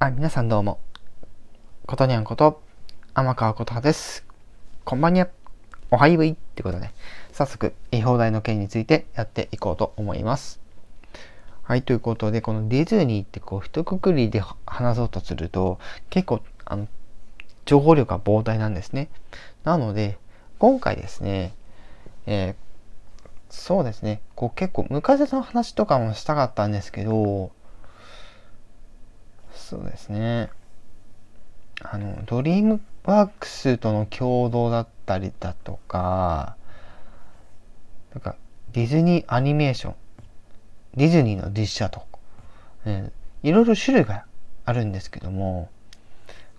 あ、皆さんどうも。ことにゃんこと、天川ことはです。こんばんにゃ。おはよういってことで、早速、違法代の件についてやっていこうと思います。はい、ということで、このディズニーってこう、一括りで話そうとすると、結構、あの、情報量が膨大なんですね。なので、今回ですね、えー、そうですね、こう結構昔の話とかもしたかったんですけど、そうですね。あの、ドリームワークスとの共同だったりだとか、なんか、ディズニーアニメーション、ディズニーの実写とか、えいろいろ種類があるんですけども、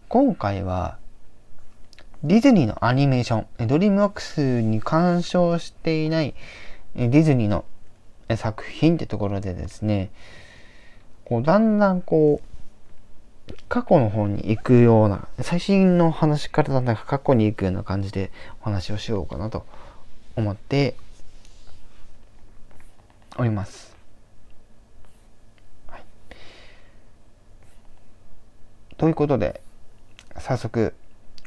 今回は、ディズニーのアニメーション、ドリームワークスに干渉していないディズニーの作品ってところでですね、こうだんだんこう、過去の方に行くような、最新の話からだんだん過去に行くような感じでお話をしようかなと思っております。はい、ということで、早速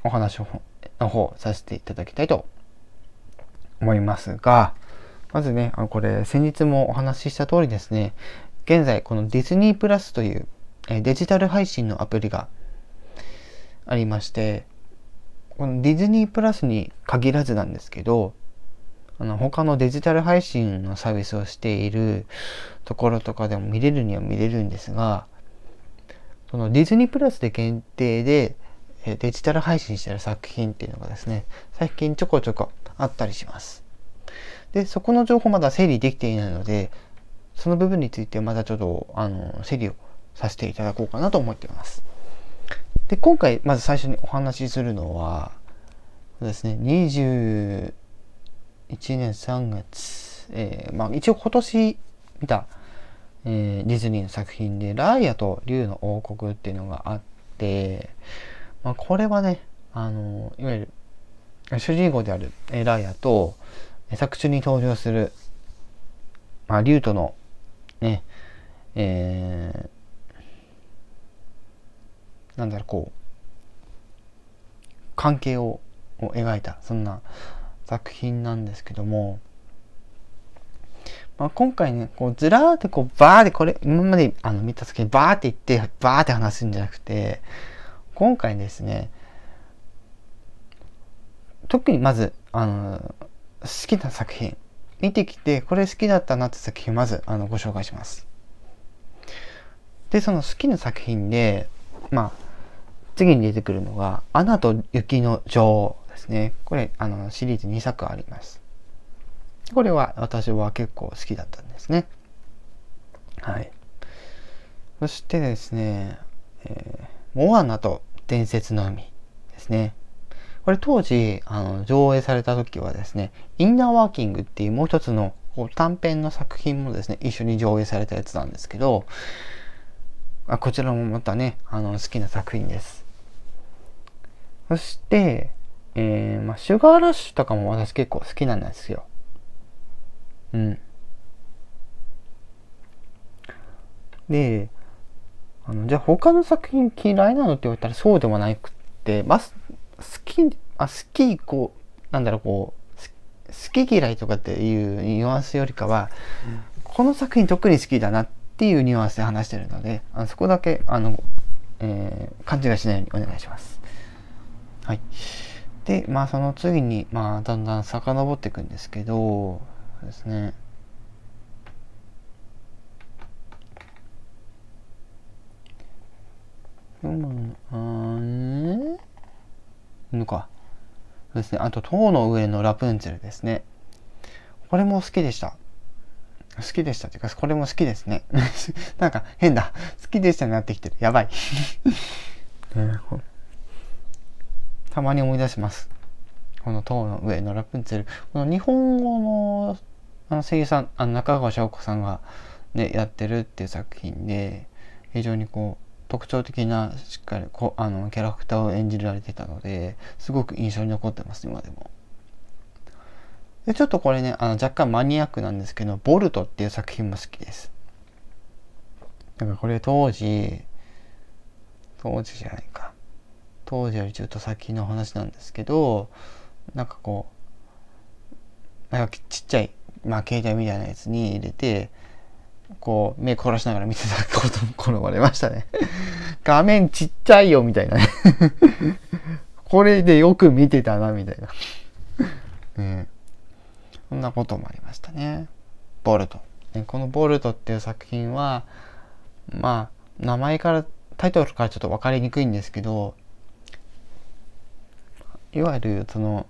お話の方させていただきたいと思いますが、まずね、これ先日もお話しした通りですね、現在このディズニープラスというデジタル配信のアプリがありましてこのディズニープラスに限らずなんですけどあの他のデジタル配信のサービスをしているところとかでも見れるには見れるんですがそのディズニープラスで限定でデジタル配信してる作品っていうのがですね最近ちょこちょこあったりします。でそこの情報まだ整理できていないのでその部分についてまだちょっとあの整理をさせていただこうかなと思っています。で、今回まず最初にお話しするのは、ですね、21年3月、えー、まあ一応今年見た、えー、ディズニーの作品で、ライアと竜の王国っていうのがあって、まあこれはね、あの、いわゆる主人公であるライアと、作中に登場する、まあ、竜とのね、えー、なんだろうこう関係をを描いたそんな作品なんですけども、まあ、今回ねこうずらーってこうバーってこれ今まであの見た時にバーって言ってバーって話すんじゃなくて今回ですね特にまずあの好きな作品見てきてこれ好きだったなって作品まずあのご紹介します。でその好きな作品でまあ次に出てくるのが、アナと雪の女王ですね。これ、あの、シリーズ2作あります。これは私は結構好きだったんですね。はい。そしてですね、えー、モアナと伝説の海ですね。これ当時、あの、上映された時はですね、インナーワーキングっていうもう一つのこう短編の作品もですね、一緒に上映されたやつなんですけど、あこちらもまたね、あの、好きな作品です。そして、えー、まあ、シュガーラッシュとかも私結構好きなんですよ。うん。で、あの、じゃあ他の作品嫌いなのって言われたらそうでもなくって、まあ、好き、あ、好き、こう、なんだろう、こう、好き嫌いとかっていうニュアンスよりかは、うん、この作品特に好きだなってていうニュアンスで話してるので、あのそこだけ、あの、えー、勘違いしないようにお願いします。はい。で、まあその次に、まあだんだん遡っていくんですけどそう、ですね。うん、あねのか。そうですね。あと、塔の上のラプンツェルですね。これも好きでした。好きでしたっていうか、これも好きですね。なんか変だ。好きでしたになってきてる。やばい。ねたまに思い出します。この塔の上のラプンツェル。この日本語のあの声優さん、あの中川翔子さんが、ね、やってるっていう作品で、非常にこう、特徴的なしっかりこあのキャラクターを演じられてたのですごく印象に残ってます今でもでちょっとこれねあの若干マニアックなんですけど「ボルト」っていう作品も好きです。だからこれ当時当時じゃないか。当時よりちょっと先の話なんですけどなんかこうなんかちっちゃい、まあ、携帯みたいなやつに入れてこう目凝らしながら見てたことも転ばれましたね。画面ちっちゃいよみたいなね。これでよく見てたなみたいな。ねそんなこともありましたね。ボルト。このボルトっていう作品はまあ名前からタイトルからちょっと分かりにくいんですけどいわゆるその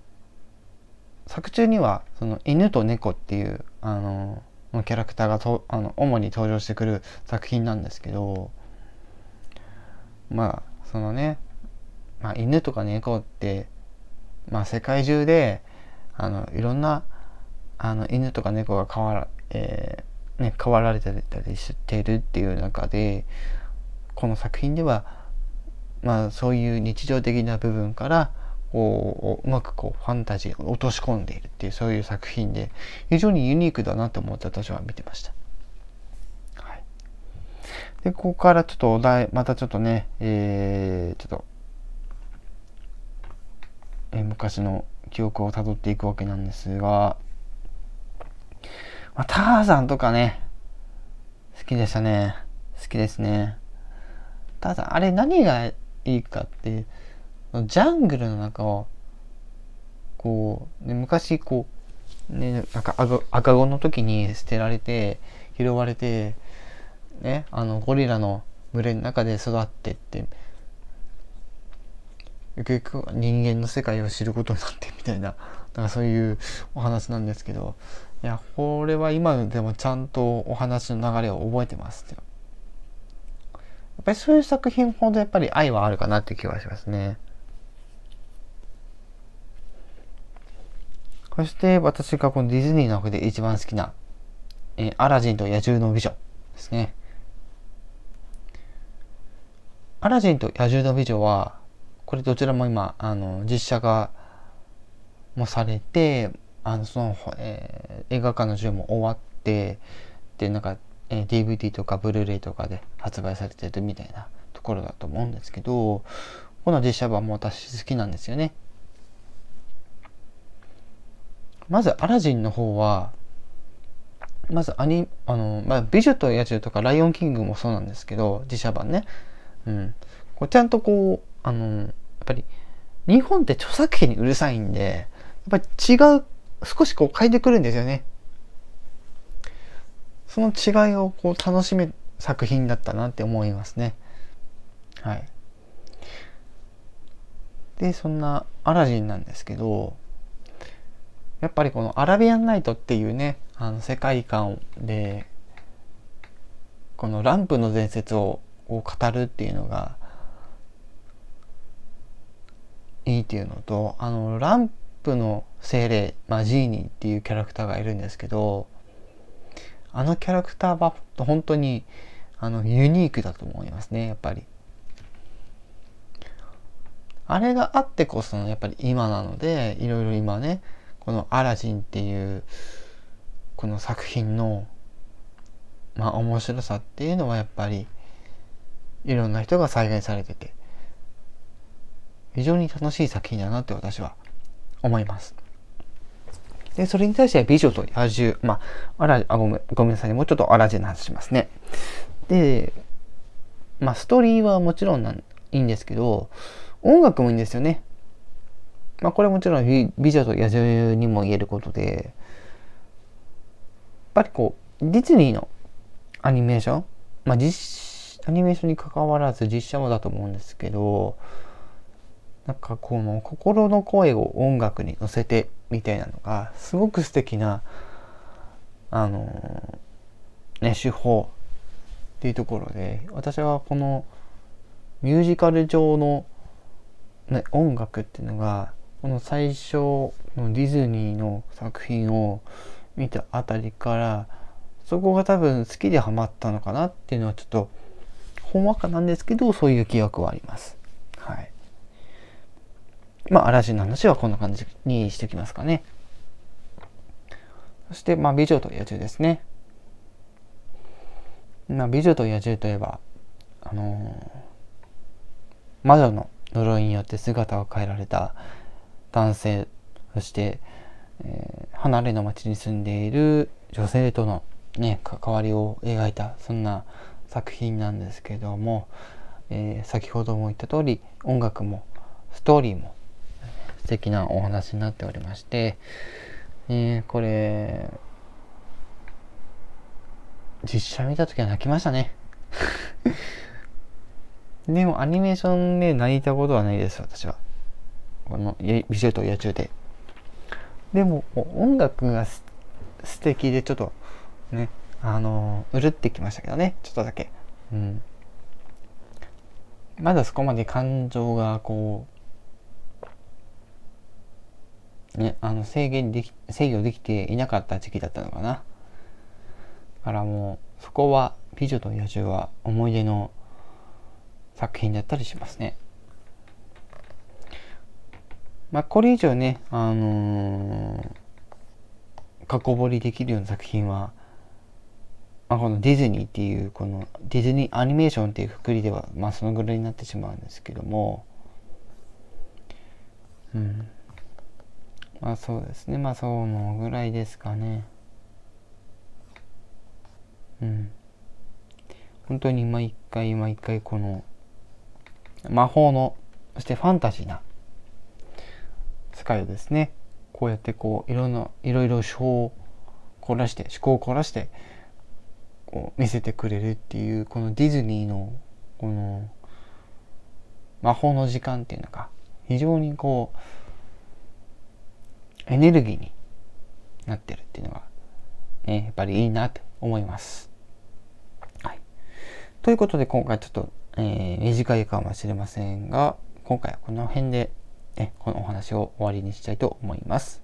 作中にはその犬と猫っていうあのキャラクターがとあの主に登場してくる作品なんですけどまあそのね、まあ、犬とか猫って、まあ、世界中であのいろんなあの犬とか猫が飼わら,、えーね、飼わられたりしてるっていう中でこの作品では、まあ、そういう日常的な部分からこううまくこうファンタジーを落とし込んでいるっていうそういう作品で非常にユニークだなと思って私は見てました。でここからちょっとお題またちょっとね、えー、ちょっと、えー、昔の記憶をたどっていくわけなんですが、まあ、ターザンとかね好きでしたね。好きですね。ただあれ何がいいかってジャングルの中をこう、ね、昔こうねなんか赤子の時に捨てられて拾われてねあのゴリラの群れの中で育ってって結局人間の世界を知ることになってみたいななんかそういうお話なんですけどいやこれは今でもちゃんとお話の流れを覚えてますやっぱりそういう作品ほどやっぱり愛はあるかなって気がしますね。そして私がこのディズニーの中で一番好きな、えー、アラジンと野獣の美女ですね。アラジンと野獣の美女は、これどちらも今、あの、実写化もされて、あの、その、えー、映画館の授業も終わって、で、なんか、えー、DVD とかブルーレイとかで発売されてるみたいなところだと思うんですけど、この実写版も私好きなんですよね。まずアラジンの方はまずアニあの、まあ、美女と野獣とかライオンキングもそうなんですけど自社版ね、うん、こうちゃんとこうあのやっぱり日本って著作権にうるさいんでやっぱり違う少しこう変えてくるんですよね。その違いをこう楽しめる作品だったなって思いますね。はい。でそんなアラジンなんですけどやっぱりこのアラビアンナイトっていうねあの世界観でこのランプの伝説をを語るっていうのがいいっていうのとあのランプの精霊、まあ、ジーニーっていうキャラクターがいるんですけどあのキャラクターは本当にあのユニークだと思いますねやっぱり。あれがあってこそのやっぱり今なのでいろいろ今ねこの「アラジン」っていうこの作品のまあ面白さっていうのはやっぱりいろんな人が再現されてて非常に楽しい作品だなって私は思います。で、それに対しては美女と野獣、まあ、あら、あごめん、ごめんなさいね。もうちょっとアラジンの話しますね。で、まあ、ストーリーはもちろんなんいいんですけど、音楽もいいんですよね。まあ、これもちろん美女と野獣にも言えることで、やっぱりこう、ディズニーのアニメーション、まあ実、アニメーションに関わらず実写もだと思うんですけど、なんかこの心の声を音楽に乗せてみたいなのが、すごく素敵な、あのね、手法っていうところで、私はこのミュージカル上の、ね、音楽っていうのがこの最初のディズニーの作品を見たあたりからそこが多分好きでハマったのかなっていうのはちょっとほんわかなんですけどそういう記憶はあります。まあ、アラジンの話はこんな感じにしておきますかね。そして、まあ、美女と野獣ですね。まあ、美女と野獣といえば、あの魔女の呪いによって姿を変えられた男性そして、えー、離れの町に住んでいる女性との、ね、関わりを描いたそんな作品なんですけども、えー、先ほども言った通り音楽もストーリーも素敵なお話になっておりまして、えー、これ実写見た時は泣きましたね。でもアニメーションで泣いたことはないです私は。この美女と野獣で。でも音楽が素敵でちょっとねあのうるってきましたけどねちょっとだけ。うん。まだそこまで感情がこうねあの制限でき制御できていなかった時期だったのかなだからもうそこは「美女と野獣」は思い出の作品だったりしますね。まあ、これ以上ね、あのー、過去掘りできるような作品は、まあ、このディズニーっていう、このディズニーアニメーションっていうくくりでは、まあ、そのぐらいになってしまうんですけども、うん。まあそうですね。まあそうのぐらいですかね。うん。本当に毎回毎回この魔法のそしてファンタジーな世界をですねこうやってこういろんないろいろ思考を凝らして思考を凝らしてこう見せてくれるっていうこのディズニーのこの魔法の時間っていうのが非常にこうエネルギーになってるっていうのが、ね、やっぱりいいなと思います。はい、ということで今回ちょっとえー、短いかもしれませんが、今回はこの辺で、ね、このお話を終わりにしたいと思います。